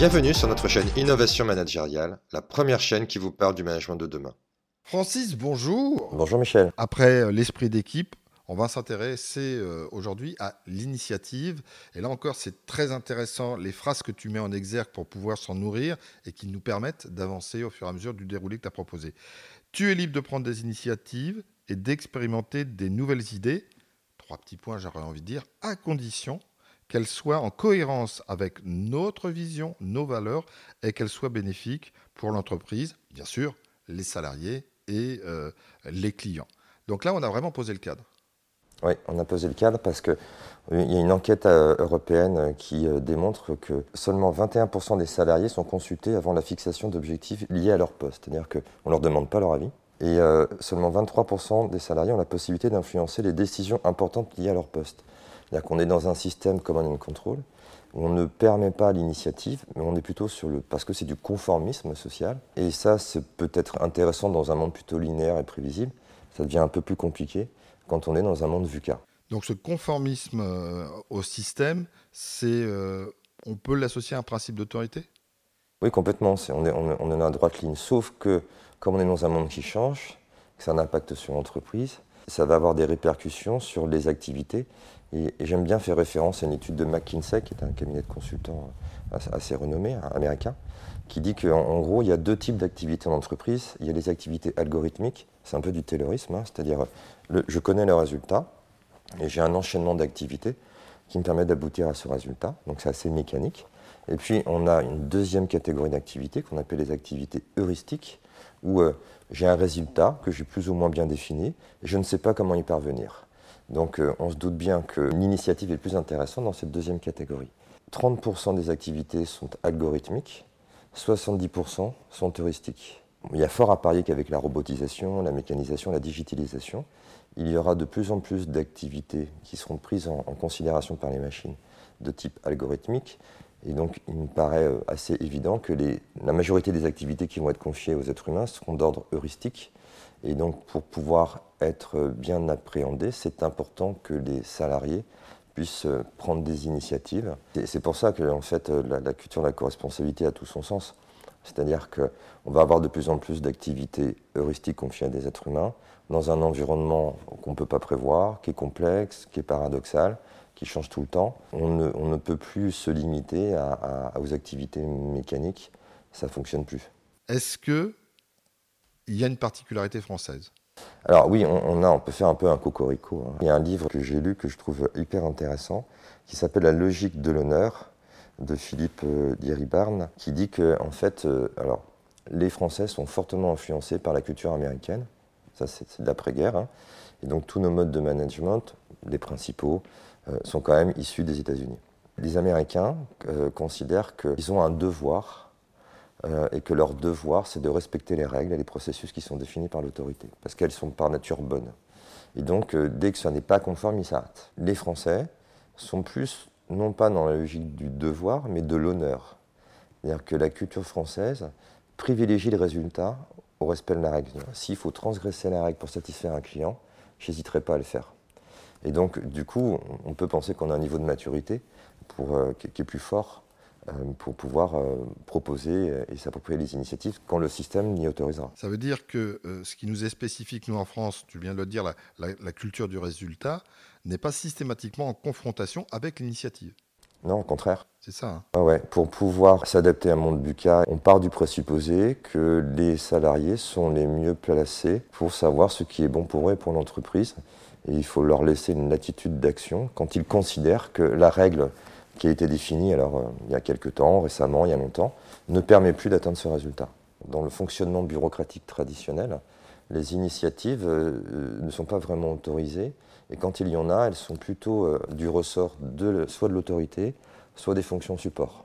Bienvenue sur notre chaîne Innovation Managériale, la première chaîne qui vous parle du management de demain. Francis, bonjour. Bonjour Michel. Après euh, l'esprit d'équipe, on va s'intéresser euh, aujourd'hui à l'initiative. Et là encore, c'est très intéressant les phrases que tu mets en exergue pour pouvoir s'en nourrir et qui nous permettent d'avancer au fur et à mesure du déroulé que tu as proposé. Tu es libre de prendre des initiatives et d'expérimenter des nouvelles idées. Trois petits points, j'aurais envie de dire, à condition qu'elle soit en cohérence avec notre vision, nos valeurs, et qu'elle soit bénéfique pour l'entreprise, bien sûr, les salariés et euh, les clients. Donc là, on a vraiment posé le cadre. Oui, on a posé le cadre parce qu'il y a une enquête euh, européenne qui euh, démontre que seulement 21% des salariés sont consultés avant la fixation d'objectifs liés à leur poste. C'est-à-dire qu'on ne leur demande pas leur avis. Et seulement 23% des salariés ont la possibilité d'influencer les décisions importantes liées à leur poste. C'est-à-dire qu'on est dans un système command and control où on ne permet pas l'initiative, mais on est plutôt sur le. parce que c'est du conformisme social. Et ça, c'est peut-être intéressant dans un monde plutôt linéaire et prévisible. Ça devient un peu plus compliqué quand on est dans un monde VUCA. Donc ce conformisme euh, au système, c'est, euh, on peut l'associer à un principe d'autorité? Oui, complètement. on, est, on, on est dans la droite ligne. Sauf que, comme on est dans un monde qui change, que ça a un impact sur l'entreprise, ça va avoir des répercussions sur les activités. Et, j'aime bien faire référence à une étude de McKinsey, qui est un cabinet de consultants assez, renommé, hein, américain, qui dit qu'en gros, il y a deux types d'activités en entreprise. Il y a les activités algorithmiques, c'est un peu du taylorisme, hein, c'est-à-dire je connais le résultat et j'ai un enchaînement d'activités qui me permet d'aboutir à ce résultat. Donc c'est assez mécanique. Et puis on a une deuxième catégorie d'activités qu'on appelle les activités heuristiques, où euh, j'ai un résultat que j'ai plus ou moins bien défini et je ne sais pas comment y parvenir. Donc euh, on se doute bien que l'initiative est plus intéressante dans cette deuxième catégorie. 30% des activités sont algorithmiques, 70% sont heuristiques. Il y a fort à parier qu'avec la robotisation, la mécanisation, la digitalisation, il y aura de plus en plus d'activités qui seront prises en, considération par les machines de type algorithmique. Et donc, il me paraît euh, assez évident que la majorité des activités qui vont être confiées aux êtres humains seront d'ordre heuristique et donc, pour pouvoir être bien appréhendé, c'est important que les salariés puissent prendre des initiatives. C'est pour ça que, en fait, la, culture de la co-responsabilité a tout son sens. C'est-à-dire qu'on va avoir de plus en plus d'activités heuristiques confiées à des êtres humains dans un environnement qu'on ne peut pas prévoir, qui est complexe, qui est paradoxal, qui change tout le temps. On ne, peut plus se limiter aux activités mécaniques. Ça ne fonctionne plus. Est-ce que il y a une particularité française? Alors oui, on, a, on peut faire un peu un cocorico. Hein. Il y a un livre que j'ai lu que je trouve hyper intéressant, qui s'appelle La logique de l'honneur, de Philippe euh, Diribarne, qui dit que en fait, euh, alors, les Français sont fortement influencés par la culture américaine. Ça, c'est de l'après-guerre. Hein. Et donc tous nos modes de management, les principaux, sont quand même issus des États-Unis. Les Américains considèrent qu'ils ont un devoir euh, et que leur devoir, c'est de respecter les règles et les processus qui sont définis par l'autorité, parce qu'elles sont par nature bonnes. Et donc, euh, dès que ça n'est pas conforme, ils s'arrêtent. Les Français sont plus, non pas dans la logique du devoir, mais de l'honneur. C'est-à-dire que la culture française privilégie le résultat au respect de la règle. S'il faut transgresser la règle pour satisfaire un client, j'hésiterai pas à le faire. Et donc, du coup, on peut penser qu'on a un niveau de maturité pour, euh, qui est plus fort euh, pour pouvoir euh, proposer et s'approprier les initiatives quand le système n'y autorisera. Ça veut dire que ce qui nous est spécifique, nous en France, tu viens de le dire, la, culture du résultat, n'est pas systématiquement en confrontation avec l'initiative. Non, au contraire. C'est ça. Hein. Ah ouais. Pour pouvoir s'adapter à un monde bucca, on part du présupposé que les salariés sont les mieux placés pour savoir ce qui est bon pour eux et pour l'entreprise. Il faut leur laisser une latitude d'action quand ils considèrent que la règle qui a été défini alors, euh, il y a quelques temps, récemment, il y a longtemps, ne permet plus d'atteindre ce résultat. Dans le fonctionnement bureaucratique traditionnel, les initiatives euh, euh, ne sont pas vraiment autorisées, et quand il y en a, elles sont plutôt du ressort de, soit de l'autorité, soit des fonctions support.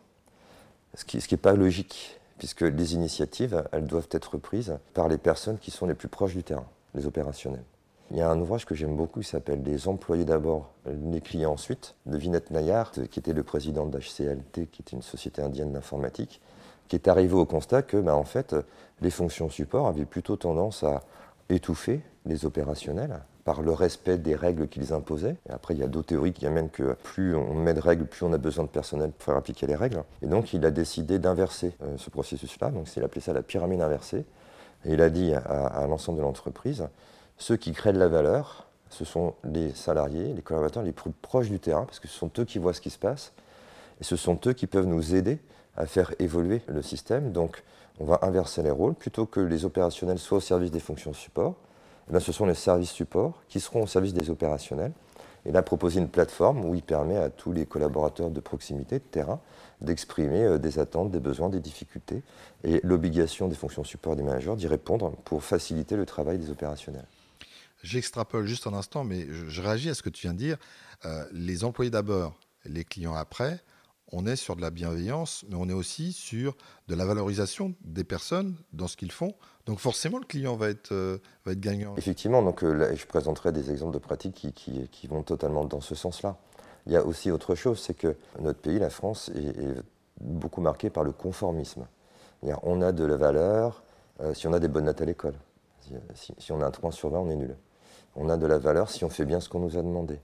Ce qui n'est pas logique, puisque les initiatives, elles doivent être prises par les personnes qui sont les plus proches du terrain, les opérationnels. Il y a un ouvrage que j'aime beaucoup qui s'appelle Les employés d'abord, les clients ensuite, de Vinette Nayar, qui était le président de HCLT, qui est une société indienne d'informatique, qui est arrivé au constat que, ben, en fait, les fonctions support avaient plutôt tendance à étouffer les opérationnels par le respect des règles qu'ils imposaient. Après, il y a d'autres théories qui amènent que plus on met de règles, plus on a besoin de personnel pour faire appliquer les règles. Et donc, il a décidé d'inverser euh, ce processus-là. Donc, il a appelé ça la pyramide inversée. Et il a dit à l'ensemble de l'entreprise, ceux qui créent de la valeur, ce sont les salariés, les collaborateurs les plus proches du terrain, parce que ce sont eux qui voient ce qui se passe, et ce sont eux qui peuvent nous aider à faire évoluer le système. Donc, on va inverser les rôles. Plutôt que les opérationnels soient au service des fonctions support, eh ce sont les services support qui seront au service des opérationnels. Et là, proposer une plateforme où il permet à tous les collaborateurs de proximité, de terrain, d'exprimer euh, des attentes, des besoins, des difficultés, et l'obligation des fonctions support des managers d'y répondre pour faciliter le travail des opérationnels. J'extrapole juste un instant, mais je, réagis à ce que tu viens de dire. Euh, les employés d'abord, les clients après, on est sur de la bienveillance, mais on est aussi sur de la valorisation des personnes dans ce qu'ils font. Donc forcément, le client va être, euh, va être gagnant. Effectivement, donc, euh, je présenterai des exemples de pratiques qui, qui, vont totalement dans ce sens-là. Il y a aussi autre chose, c'est que notre pays, la France, est, beaucoup marqué par le conformisme. On a de la valeur si on a des bonnes notes à l'école. Si, si, on a un 3 sur 20, on est nul. On a de la valeur si on fait bien ce qu'on nous a demandé,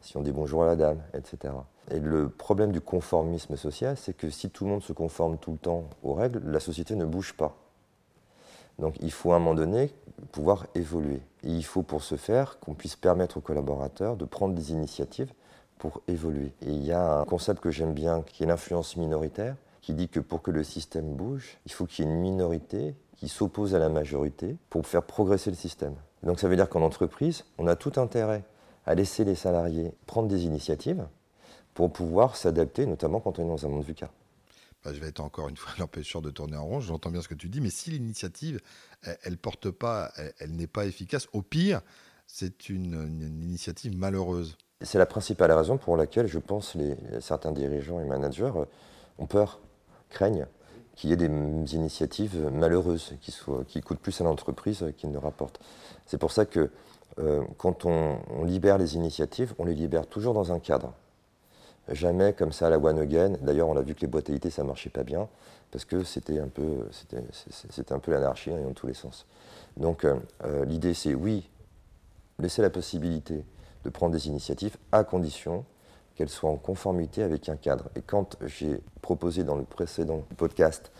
si on dit bonjour à la dame, etc. Et le problème du conformisme social, c'est que si tout le monde se conforme tout le temps aux règles, la société ne bouge pas. Donc il faut à un moment donné pouvoir évoluer. Et il faut pour ce faire qu'on puisse permettre aux collaborateurs de prendre des initiatives pour évoluer. Et il y a un concept que j'aime bien qui est l'influence minoritaire, qui dit que pour que le système bouge, il faut qu'il y ait une minorité qui s'oppose à la majorité pour faire progresser le système. Donc ça veut dire qu'en entreprise, on a tout intérêt à laisser les salariés prendre des initiatives, pour pouvoir s'adapter, notamment quand on est dans un monde VUCA. Bah, je vais être encore une fois l'empêcheur de tourner en rond, j'entends bien ce que tu dis, mais si l'initiative, elle ne porte pas, elle, n'est pas efficace, au pire, c'est une, initiative malheureuse. C'est la principale raison pour laquelle je pense les certains dirigeants et managers euh, ont peur, craignent qu'il y ait des initiatives malheureuses qui, coûtent plus à l'entreprise qu'ils ne rapportent. C'est pour ça que euh, quand on, libère les initiatives, on les libère toujours dans un cadre. Jamais comme ça à la one again. D'ailleurs, on a vu que les boîtes à ça marchait pas bien parce que c'était un peu, c'était, un peu l'anarchie hein, dans tous les sens. Donc, euh, euh, l'idée, c'est oui, laisser la possibilité de prendre des initiatives à condition qu'elles soient en conformité avec un cadre. Et quand j'ai proposé dans le précédent podcast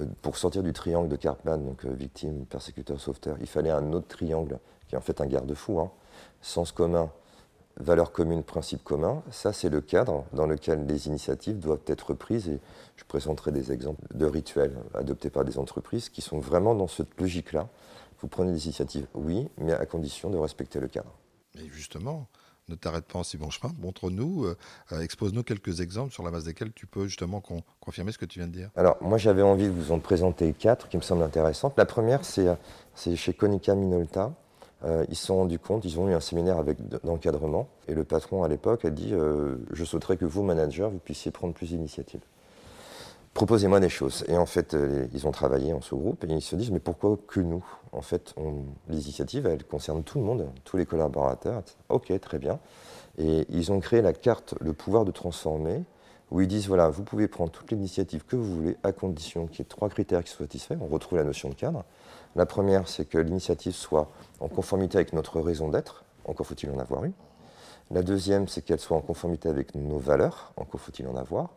euh, pour sortir du triangle de Cartman, donc victime, persécuteur, sauveteur, il fallait un autre triangle qui est en fait un garde-fou, hein, sens commun, valeurs communes, principes communs, ça c'est le cadre dans lequel les initiatives doivent être prises et je présenterai des exemples de rituels adoptés par des entreprises qui sont vraiment dans cette logique-là. Vous prenez des initiatives, oui, mais à condition de respecter le cadre. Et justement, ne t'arrête pas en si bon chemin, montre-nous, euh, euh, expose-nous quelques exemples sur la base desquels tu peux justement confirmer ce que tu viens de dire. Alors moi j'avais envie de vous en présenter quatre qui me semblent intéressantes. La première c'est euh, chez Konica Minolta. Ils se sont rendus compte, ils ont eu un séminaire d'encadrement, et le patron à l'époque a dit Je souhaiterais que vous, manager, vous puissiez prendre plus d'initiatives. Proposez-moi des choses. Et en fait, euh, ils ont travaillé en sous-groupe et ils se disent Mais pourquoi que nous? En fait, les initiatives, elles concernent tout le monde, tous les collaborateurs. Ok, très bien. Et ils ont créé la carte Le pouvoir de transformer, où ils disent Voilà, vous pouvez prendre toutes les initiatives que vous voulez, à condition qu'il y ait trois critères qui soient satisfaits. On retrouve la notion de cadre. La première, c'est que l'initiative soit en conformité avec notre raison d'être, encore faut-il en avoir une. La deuxième, c'est qu'elle soit en conformité avec nos valeurs, encore faut-il en avoir.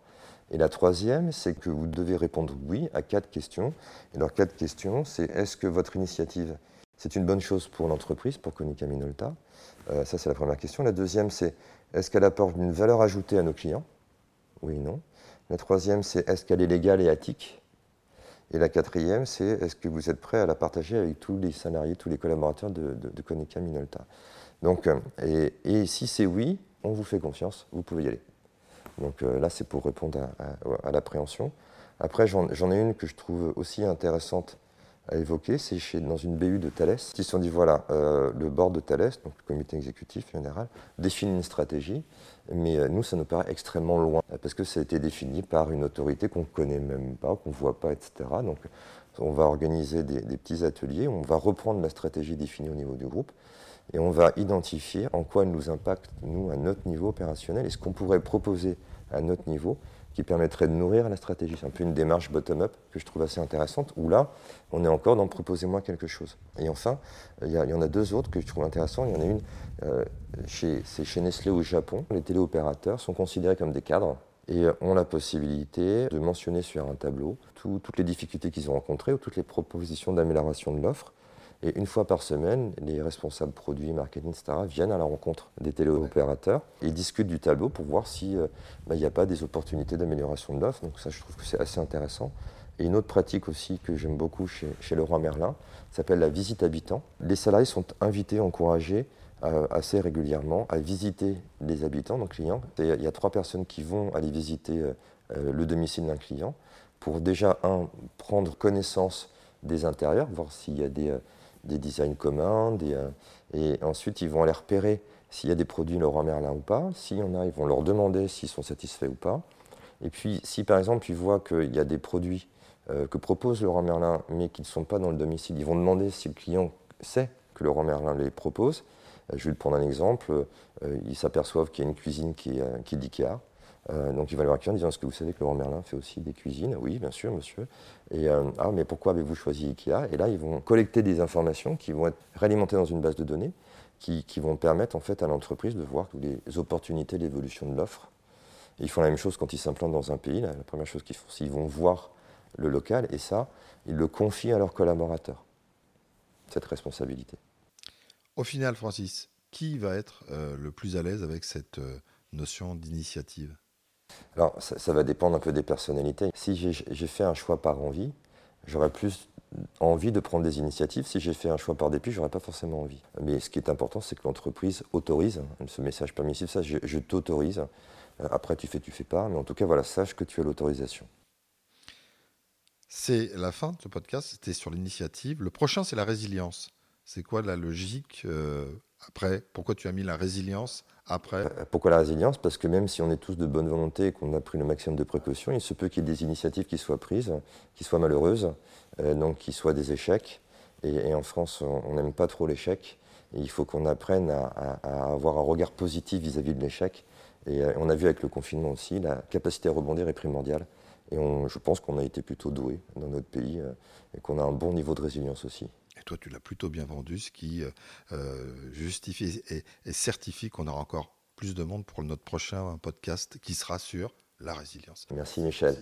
Et la troisième, c'est que vous devez répondre oui à quatre questions. Et leurs quatre questions, c'est est-ce que votre initiative, c'est une bonne chose pour l'entreprise, pour Konica Minolta? Euh, Ça, c'est la première question. La deuxième, c'est est-ce qu'elle apporte une valeur ajoutée à nos clients? Oui, non. La troisième, c'est est-ce qu'elle est légale et éthique? Et la quatrième, c'est est-ce que vous êtes prêt à la partager avec tous les salariés, tous les collaborateurs de, de, Konica Minolta? Donc, euh, et, si c'est oui, on vous fait confiance, vous pouvez y aller. Donc euh, là, c'est pour répondre à, l'appréhension. Après, j'en ai une que je trouve aussi intéressante à évoquer, c'est dans une BU de Thales. Ils se sont dit, voilà, euh, le board de Thales, donc le comité exécutif général, définit une stratégie, mais euh, nous, ça nous paraît extrêmement loin, parce que ça a été défini par une autorité qu'on ne connaît même pas, qu'on ne voit pas, etc. Donc on va organiser des, petits ateliers, on va reprendre la stratégie définie au niveau du groupe, et on va identifier en quoi elle nous impacte, nous, à notre niveau opérationnel, et ce qu'on pourrait proposer à notre niveau qui permettrait de nourrir la stratégie. C'est un peu une démarche bottom-up que je trouve assez intéressante, où là, on est encore dans proposez-moi quelque chose. Et enfin, il y, en a deux autres que je trouve intéressantes. Il y en a une, euh, c'est chez Nestlé au Japon. Les téléopérateurs sont considérés comme des cadres et ont la possibilité de mentionner sur un tableau toutes les difficultés qu'ils ont rencontrées ou toutes les propositions d'amélioration de l'offre. Et une fois par semaine, les responsables produits, marketing, etc. viennent à la rencontre des téléopérateurs et discutent du tableau pour voir s'il euh, bah, n'y a pas des opportunités d'amélioration de l'offre. Donc ça, je trouve que c'est assez intéressant. Et une autre pratique aussi que j'aime beaucoup chez, chez Leroy Merlin s'appelle la visite habitant. Les salariés sont invités, encouragés euh, assez régulièrement à visiter les habitants, nos clients. Il y a trois personnes qui vont aller visiter euh, le domicile d'un client pour déjà, un, prendre connaissance des intérieurs, voir s'il y a des, des designs communs, euh, et ensuite ils vont aller repérer s'il y a des produits Leroy Merlin ou pas. S'il y en a, ils vont leur demander s'ils sont satisfaits ou pas. Et puis, si par exemple ils voient qu'il y a des produits euh, que propose Leroy Merlin, mais qui ne sont pas dans le domicile, ils vont demander si le client sait que Leroy Merlin les propose. Euh, je vais prendre un exemple. ils s'aperçoivent qu'il y a une cuisine qui, qui est d'IKEA. Euh, donc il va le voir en disant Est-ce que vous savez que Laurent Merlin fait aussi des cuisines? Oui, bien sûr, monsieur. Et euh, ah, mais pourquoi avez-vous choisi Ikea? Et là, ils vont collecter des informations qui vont être réalimentées dans une base de données qui, vont permettre en fait à l'entreprise de voir toutes les opportunités, l'évolution de l'offre. Ils font la même chose quand ils s'implantent dans un pays. la première chose qu'ils font, c'est qu'ils vont voir le local et ça, ils le confient à leurs collaborateurs, cette responsabilité. Au final, Francis, qui va être euh, le plus à l'aise avec cette notion d'initiative? Alors, ça, va dépendre un peu des personnalités. Si j'ai fait un choix par envie, j'aurais plus envie de prendre des initiatives. Si j'ai fait un choix par dépit, j'aurais pas forcément envie. Mais ce qui est important, c'est que l'entreprise autorise ce message permissif. Ça, je, t'autorise. Euh, après, tu fais, tu fais pas. Mais en tout cas, voilà, sache que tu as l'autorisation. C'est la fin de ce podcast. C'était sur l'initiative. Le prochain, c'est la résilience. C'est quoi la logique euh, après Pourquoi tu as mis la résilience après euh, Pourquoi la résilience? Parce que même si on est tous de bonne volonté et qu'on a pris le maximum de précautions, il se peut qu'il y ait des initiatives qui soient prises, qui soient malheureuses, euh, donc qui soient des échecs. Et, en France, on n'aime pas trop l'échec. il faut qu'on apprenne à, avoir un regard positif vis-à-vis de l'échec. Et euh, on a vu avec le confinement aussi, la capacité à rebondir est primordiale. Et je pense qu'on a été plutôt doué dans notre pays et qu'on a un bon niveau de résilience aussi. Et toi, tu l'as plutôt bien vendu, ce qui euh, euh, justifie et, certifie qu'on aura encore plus de monde pour notre prochain podcast qui sera sur la résilience. Merci Michel.